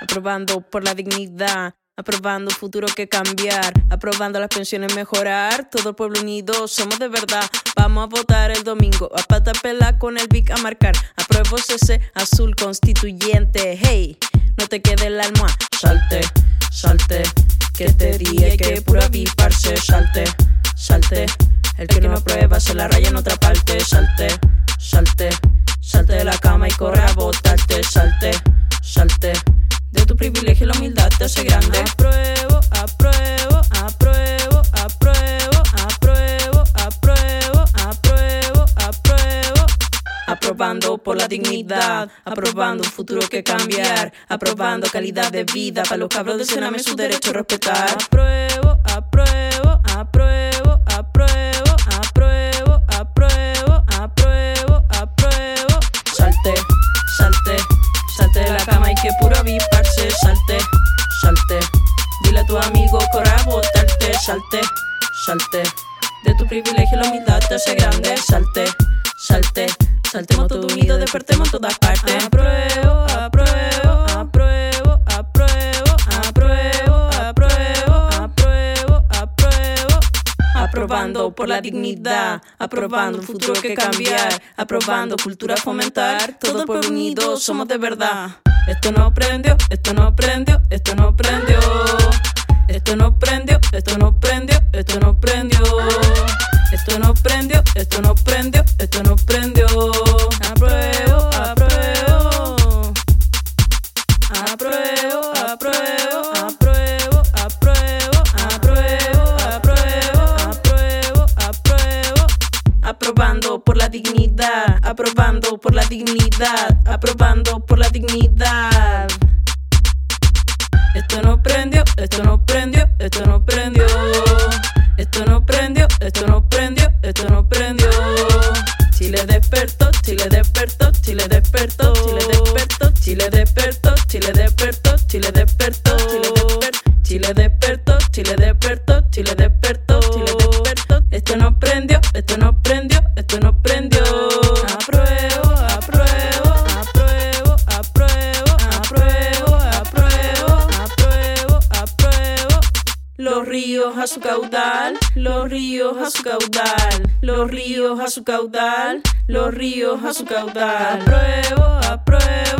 aprobando por la dignidad. Aprobando futuro que cambiar, aprobando las pensiones mejorar, todo el pueblo unido, somos de verdad. Vamos a votar el domingo, a pata pela con el Vic a marcar. Apruebo ese azul constituyente, hey, no te quede el alma. Salte, salte, que te dije que pura viparse, salte, salte. El que no aprueba se la raya en otra parte, salte, salte, salte de la cama y corre a votarte, salte, salte. Privilegio la humildad te hace grande. Apruebo, apruebo, apruebo, apruebo, apruebo, apruebo, apruebo, apruebo. Aprobando por la dignidad, aprobando un futuro que cambiar, aprobando calidad de vida para los cabros de Sename su derecho a respetar. Apruebo, apruebo, apruebo, apruebo, que puro aviparse, salte, salte. Dile a tu amigo corra a votarte, salte, salte. De tu privilegio la humildad te hace grande, salte, salte. Saltemos todo unido, despertemos todas partes. Apruebo, apruebo, apruebo, apruebo, apruebo, apruebo, apruebo, apruebo. Aprobando por la dignidad, aprobando un futuro que cambiar, aprobando cultura fomentar, todo el pueblo unido, somos de verdad. Esto no prendió, esto no prendió, esto no prendió. Esto no prendió, esto no prendió, esto no prendió. Esto no prendió, esto no prendió, esto no prendió. Apruebo, apruebo. Apruebo, apruebo. Aprobando por la dignidad, aprobando por la dignidad, aprobando por la dignidad. Esto no prendió, esto no prendió, esto no prendió. Esto no prendió, esto no prendió, esto no prendió. Chile despertó, Chile despertó, Chile despertó, Chile despertó, Chile despertó, Chile despertó, Chile despertó, Chile despertó, Chile despertó, Chile despertó, Chile despertó. Esto no prendió, esto no prendió, esto no prendió. Los ríos a su caudal, los ríos a su caudal, los ríos a su caudal, los ríos a su caudal. Apruebo, apruebo,